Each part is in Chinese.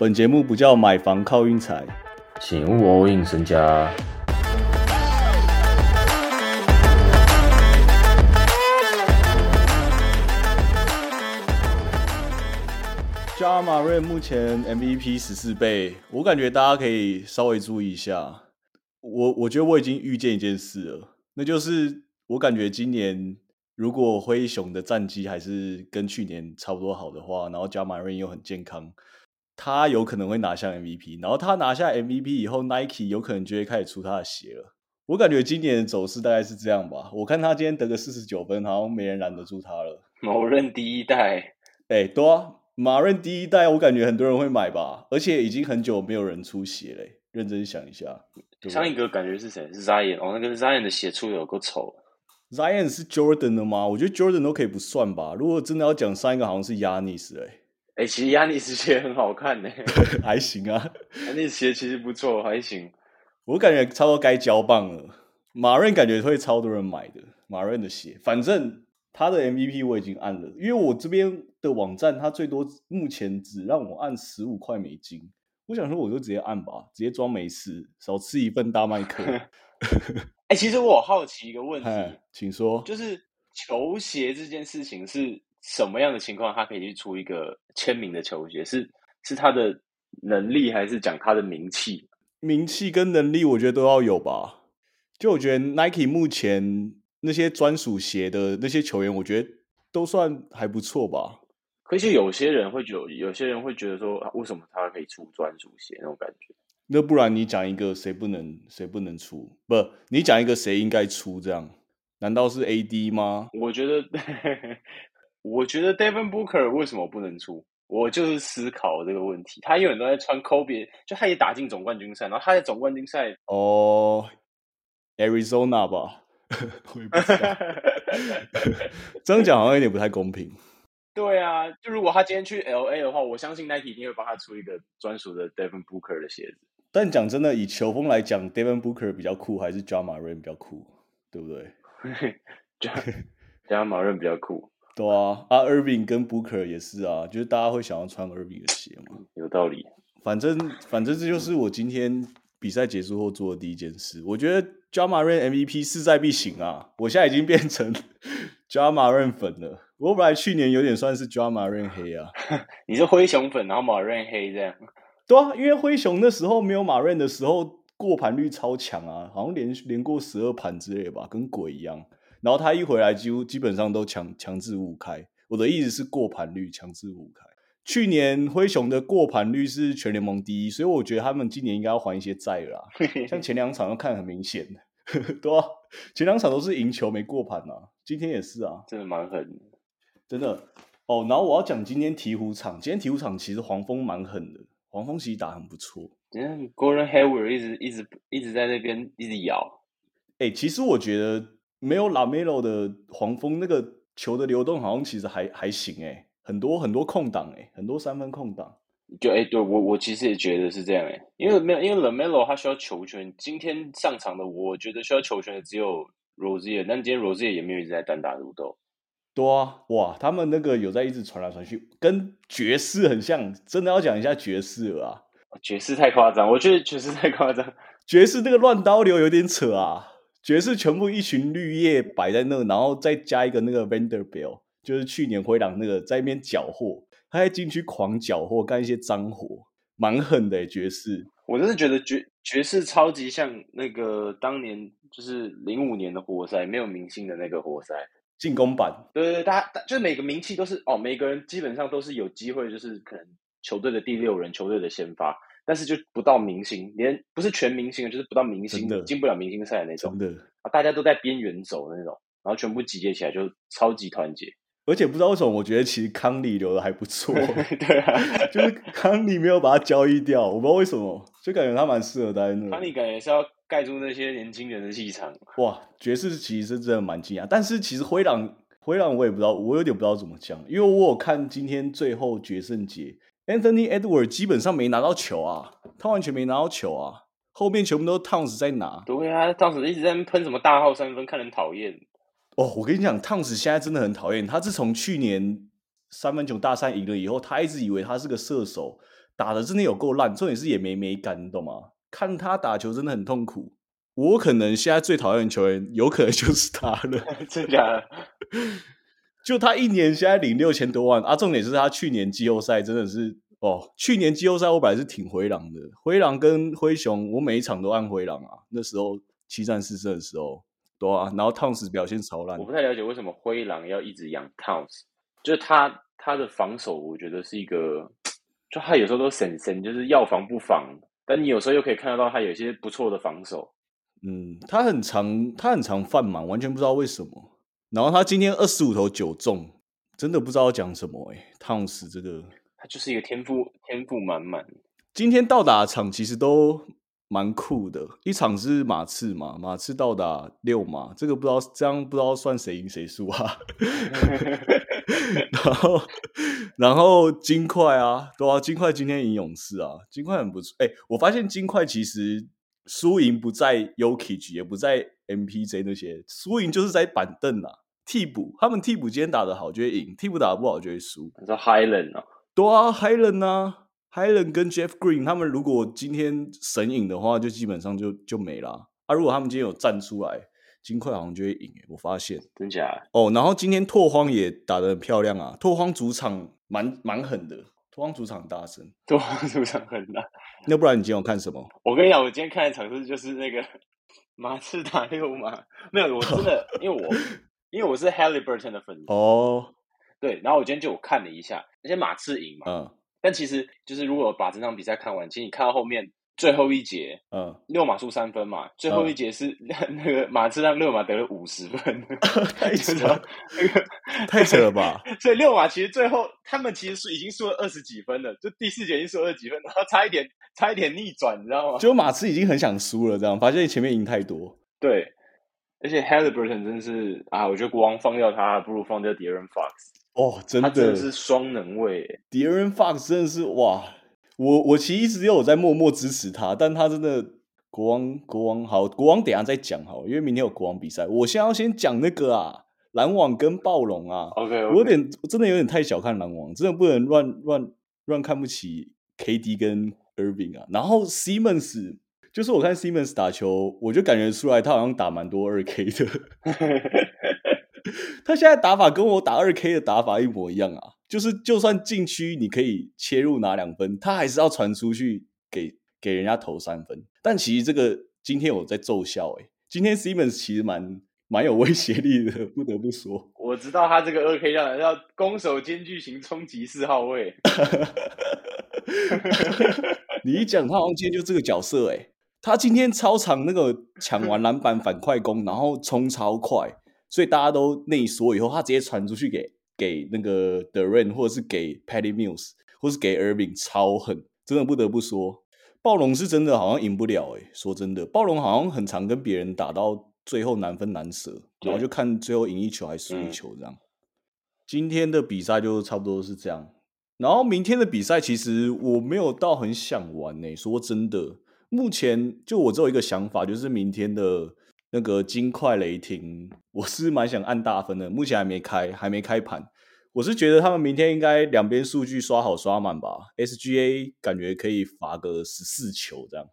本节目不叫买房靠运财，请勿 all in 身家。加马瑞目前 MVP 十四倍，我感觉大家可以稍微注意一下。我我觉得我已经预见一件事了，那就是我感觉今年如果灰熊的战绩还是跟去年差不多好的话，然后加马瑞又很健康，他有可能会拿下 MVP。然后他拿下 MVP 以后，Nike 有可能就会开始出他的鞋了。我感觉今年的走势大概是这样吧。我看他今天得个四十九分，好像没人拦得住他了。某任第一代，哎，对啊，马润第一代，我感觉很多人会买吧，而且已经很久没有人出鞋嘞。认真想一下，上一个感觉是谁？是 Zion 哦，那个 Zion 的鞋出的有够丑。Zion 是 Jordan 的吗？我觉得 Jordan 都可以不算吧。如果真的要讲上一个，好像是 Yanis 哎，哎，其实 Yanis 鞋很好看呢，还行啊。Yanis 鞋其实不错，还行。我感觉差不多该交棒了。马润感觉会超多人买的，马润的鞋，反正他的 MVP 我已经按了，因为我这边的网站它最多目前只让我按十五块美金。我想说，我就直接按吧，直接装没事，少吃一份大麦克。哎、其实我好奇一个问题，请说，就是球鞋这件事情是什么样的情况，他可以去出一个签名的球鞋？是是他的能力，还是讲他的名气？名气跟能力，我觉得都要有吧。就我觉得 Nike 目前那些专属鞋的那些球员，我觉得都算还不错吧。可是有些人会觉得，有些人会觉得说，啊为什么他可以出专属鞋那种感觉？那不然你讲一个谁不能谁不能出？不，你讲一个谁应该出？这样难道是 AD 吗？我觉得，我觉得 Devin Booker 为什么不能出？我就是思考这个问题。他永远都在穿 Kobe，就他也打进总冠军赛，然后他在总冠军赛哦，Arizona 吧，我也不知道。这样讲好像有点不太公平。对啊，就如果他今天去 LA 的话，我相信 Nike 一定会帮他出一个专属的 Devin Booker 的鞋子。但讲真的，以球风来讲，Devin Booker 比较酷，还是 Ja m a r a n 比较酷，对不对 j a m a r a n 比较酷，对啊，啊，Irving 跟 Booker 也是啊，就是大家会想要穿 Irving 的鞋嘛。有道理。反正反正这就是我今天比赛结束后做的第一件事。我觉得 Ja m a r a n MVP 势在必行啊！我现在已经变成 Ja m a r a n 粉了。我本来去年有点算是 Ja m a r a n 黑啊。你是灰熊粉，然后马润黑这样？对啊，因为灰熊那时候没有马润的时候，过盘率超强啊，好像连连过十二盘之类吧，跟鬼一样。然后他一回来，几乎基本上都强强制五开。我的意思是过盘率强制五开。去年灰熊的过盘率是全联盟第一，所以我觉得他们今年应该要还一些债了啦。像前两场要看很明显的，对啊，前两场都是赢球没过盘啊，今天也是啊，真的蛮狠的，真的哦。然后我要讲今天鹈鹕场，今天鹈鹕场其实黄蜂蛮狠的，黄蜂其实打很不错。今天 Gordon Hayward 一直一直一直在那边一直咬。哎、其实我觉得没有 Lamelo 的黄蜂那个球的流动好像其实还还行哎、很多很多空档哎、很多三分空档。就哎、对我我其实也觉得是这样哎、因为没有因为 Lamelo 他需要球权，今天上场的我觉得需要球权的只有 Rosier，但今天 Rosier 也没有一直在单打独斗。对啊，哇，他们那个有在一直传来传去，跟爵士很像，真的要讲一下爵士了啊。爵士太夸张，我觉得爵士太夸张。爵士那个乱刀流有点扯啊，爵士全部一群绿叶摆在那，然后再加一个那个 Vanderbilt，就是去年灰狼那个在那边缴获，他在禁区狂缴获，干一些脏活，蛮狠的、欸、爵士。我真的觉得爵爵士超级像那个当年就是零五年的活塞，没有明星的那个活塞。进攻版，对对对，大家就是每个名气都是哦，每个人基本上都是有机会，就是可能球队的第六人，球队的先发，但是就不到明星，连不是全明星，就是不到明星的，进不了明星赛的那种真。的。啊，大家都在边缘走的那种，然后全部集结起来就超级团结。而且不知道为什么，我觉得其实康利留的还不错，对啊，就是康利没有把他交易掉，我不知道为什么，就感觉他蛮适合待在那。康利感觉是要盖住那些年轻人的气场。哇，爵士其实是真的蛮惊讶，但是其实灰狼灰狼我也不知道，我有点不知道怎么讲，因为我有看今天最后决胜节，Anthony Edward 基本上没拿到球啊，他完全没拿到球啊，后面全部都是 Towns 在拿。对啊，当时一直在喷什么大号三分，看人讨厌。哦，我跟你讲，Towns 现在真的很讨厌他。自从去年三分球大赛赢了以后，他一直以为他是个射手，打的真的有够烂，重点是也没美感，你懂吗？看他打球真的很痛苦。我可能现在最讨厌的球员，有可能就是他了。真假的？就他一年现在领六千多万啊！重点是他去年季后赛真的是哦，去年季后赛我本来是挺灰狼的，灰狼跟灰熊，我每一场都按灰狼啊。那时候七战四胜的时候，对啊。然后 Towns 表现超烂我，不太了解为什么灰狼要一直养 Towns，就是他他的防守，我觉得是一个，就他有时候都神神，就是要防不防，但你有时候又可以看得到他有一些不错的防守。嗯，他很常他很常犯满，完全不知道为什么。然后他今天二十五投九中，真的不知道讲什么哎、Towns 这个他就是一个天赋天赋满满。今天到达的场其实都蛮酷的，一场是马刺嘛，马刺到达六码，这个不知道这样不知道算谁赢谁输啊。然后，然后金块啊，对啊，金块今天赢勇士啊，金块很不错。哎，我发现金块其实输赢不在 Yokich，也不在 MPJ 那些，输赢就是在板凳啊，替补，他们替补今天打得好就会赢，替补打得不好就会输。你说 Highland 哦，对啊，Highland 啊，Highland 跟 Jeff Green 他们如果今天神隐的话，就基本上就就没啦。啊，如果他们今天有站出来，金块好像就会赢诶，我发现。真假？哦，然后今天拓荒也打得很漂亮啊，拓荒主场蛮蛮狠的，拓荒主场很大声。对，主场很大。那不然你今天有看什么？我跟你讲，我今天看的场次就是那个 马刺打六马，没有，我真的 因为我因为我是 Halliburton 的粉丝，哦，对，然后我今天就有看了一下，那些马刺赢嘛，嗯。但其实就是如果把这场比赛看完，其实你看到后面最后一节，嗯，六马输三分嘛，最后一节是、那个马刺让六马得了五十分，太扯了，那个太扯了吧？所以六马其实最后他们其实是已经输了二十几分了，就第四节已经输了二十几分，然后差一点差一点逆转，你知道吗？就马刺已经很想输了，这样发现前面赢太多。对，而且 Halliburton 真是啊，我觉得国王放掉他，不如放掉 De'Aaron Fox，哦，真的他真的是双能卫。De'Aaron Fox 真的是哇！我我其实一直有在默默支持他，但他真的国王国王好，国王等下再讲好，因为明天有国王比赛。我现在要先讲那个啊，篮网跟暴龙啊。OK，, 我有点真的有点太小看篮网，真的不能乱乱乱看不起 KD 跟 Irving 啊。然后 Simmons 就是我看 Simmons 打球，我就感觉出来他好像打蛮多二 K 的。他现在打法跟我打二 K 的打法一模一样啊，就是就算禁区你可以切入拿两分，他还是要传出去给给人家投三分。但其实这个今天我在奏效诶、今天 Simmons 其实蛮蛮有威胁力的，不得不说。我知道他这个二 K 让人要攻守兼具型冲击四号位，你一讲，他好像今天就这个角色诶、他今天超长那个抢完篮板反快攻，然后冲超快，所以大家都内缩以后，他直接传出去给给那个 Rain 或者是给 Patty Mills 或是给 Irving 超狠，真的不得不说，暴龙是真的好像赢不了诶、说真的，暴龙好像很常跟别人打到最后难分难舍，然后就看最后赢一球还是输一嗯球这样。今天的比赛就差不多是这样。然后明天的比赛，其实我没有到很想玩呢、说真的，目前就我只有一个想法，就是明天的那个金块雷霆，我是蛮想按大分的，目前还没开，还没开盘。我是觉得他们明天应该两边数据刷好刷满吧，SGA 感觉可以罚个十四球这样，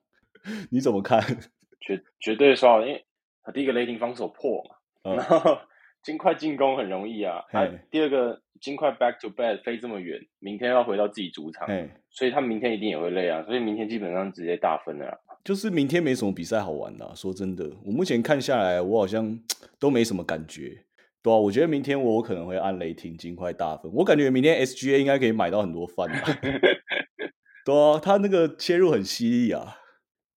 你怎么看？绝绝对刷好，因为他第一个雷霆防守破嘛，嗯然后 金块进攻很容易啊，啊第二个金块 back to back 飞这么远，明天要回到自己主场，哎，所以他们明天一定也会累啊，所以明天基本上直接大分了啦。就是明天没什么比赛好玩的啊、说真的，我目前看下来，我好像 都没什么感觉。对啊，我觉得明天我可能会按雷霆金块大分，我感觉明天 SGA 应该可以买到很多饭啊。对啊，他那个切入很犀利啊。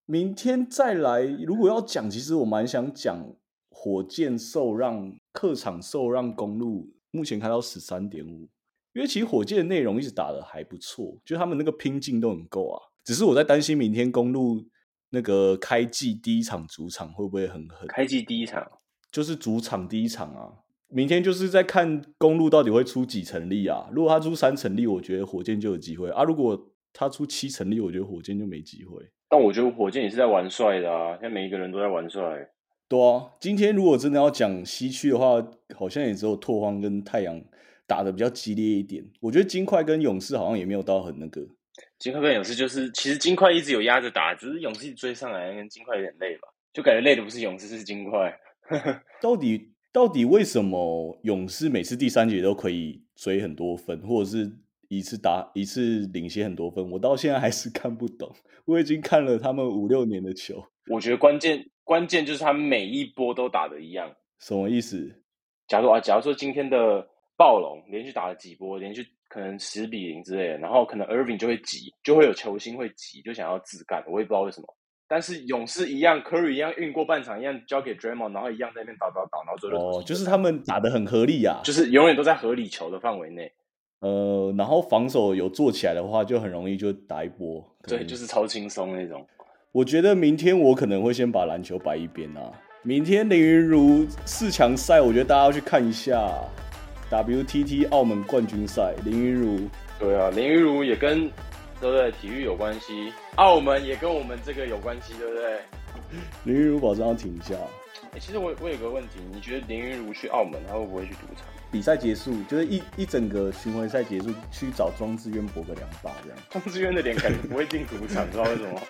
明天再来，如果要讲，其实我蛮想讲火箭受让客场受让公路，目前开到十三点五，因为其实火箭的内容一直打的还不错，就他们那个拼劲都很够啊。只是我在担心明天公路那个开季第一场主场会不会很狠，开季第一场，就是主场第一场啊。明天就是在看公路到底会出几成力啊。如果他出三成力，我觉得火箭就有机会啊。如果他出七成力，我觉得火箭就没机会。但我觉得火箭也是在玩帅的啊，现在每一个人都在玩帅。对啊，今天如果真的要讲西区的话，好像也只有拓荒跟太阳打的比较激烈一点。我觉得金块跟勇士好像也没有到很那个。金块跟勇士就是，其实金块一直有压着打，只是勇士追上来，跟金块有点累吧，就感觉累的不是勇士是金块。到底到底为什么勇士每次第三节都可以追很多分，或者是一次打一次领先很多分？我到现在还是 看不懂。我已经看了他们五六年的球，我觉得关键关键就是他们每一波都打的一样。什么意思？假如啊，假如说今天的暴龙连续打了几波，连续可能十比零之类的，然后可能 Irving 就会急，就会有球星会急，就想要自干，我也不知道为什么。但是勇士一样，Curry 一样运过半场，一样交给 Draymond，然后一样在那边打打打，然后最后哦，就是他们打的很合理啊，就是永远都在合理球的范围内。呃，然后防守有做起来的话，就很容易就打一波。对，就是超轻松那种。我觉得明天我可能会先把篮球摆一边啊。明天林云如四强赛，我觉得大家要去看一下 WTT 澳门冠军赛，林云如对啊，林云如也跟对不对体育有关系，澳门也跟我们这个有关系，对不对？林玉如保证要停一下。欸其实我我有个问题，你觉得林云如去澳门，他会不会去赌场？比赛结束就是一一整个巡回赛结束，去找庄志渊搏个两把这样。庄志渊的脸感觉不会进赌场，不知道为什么。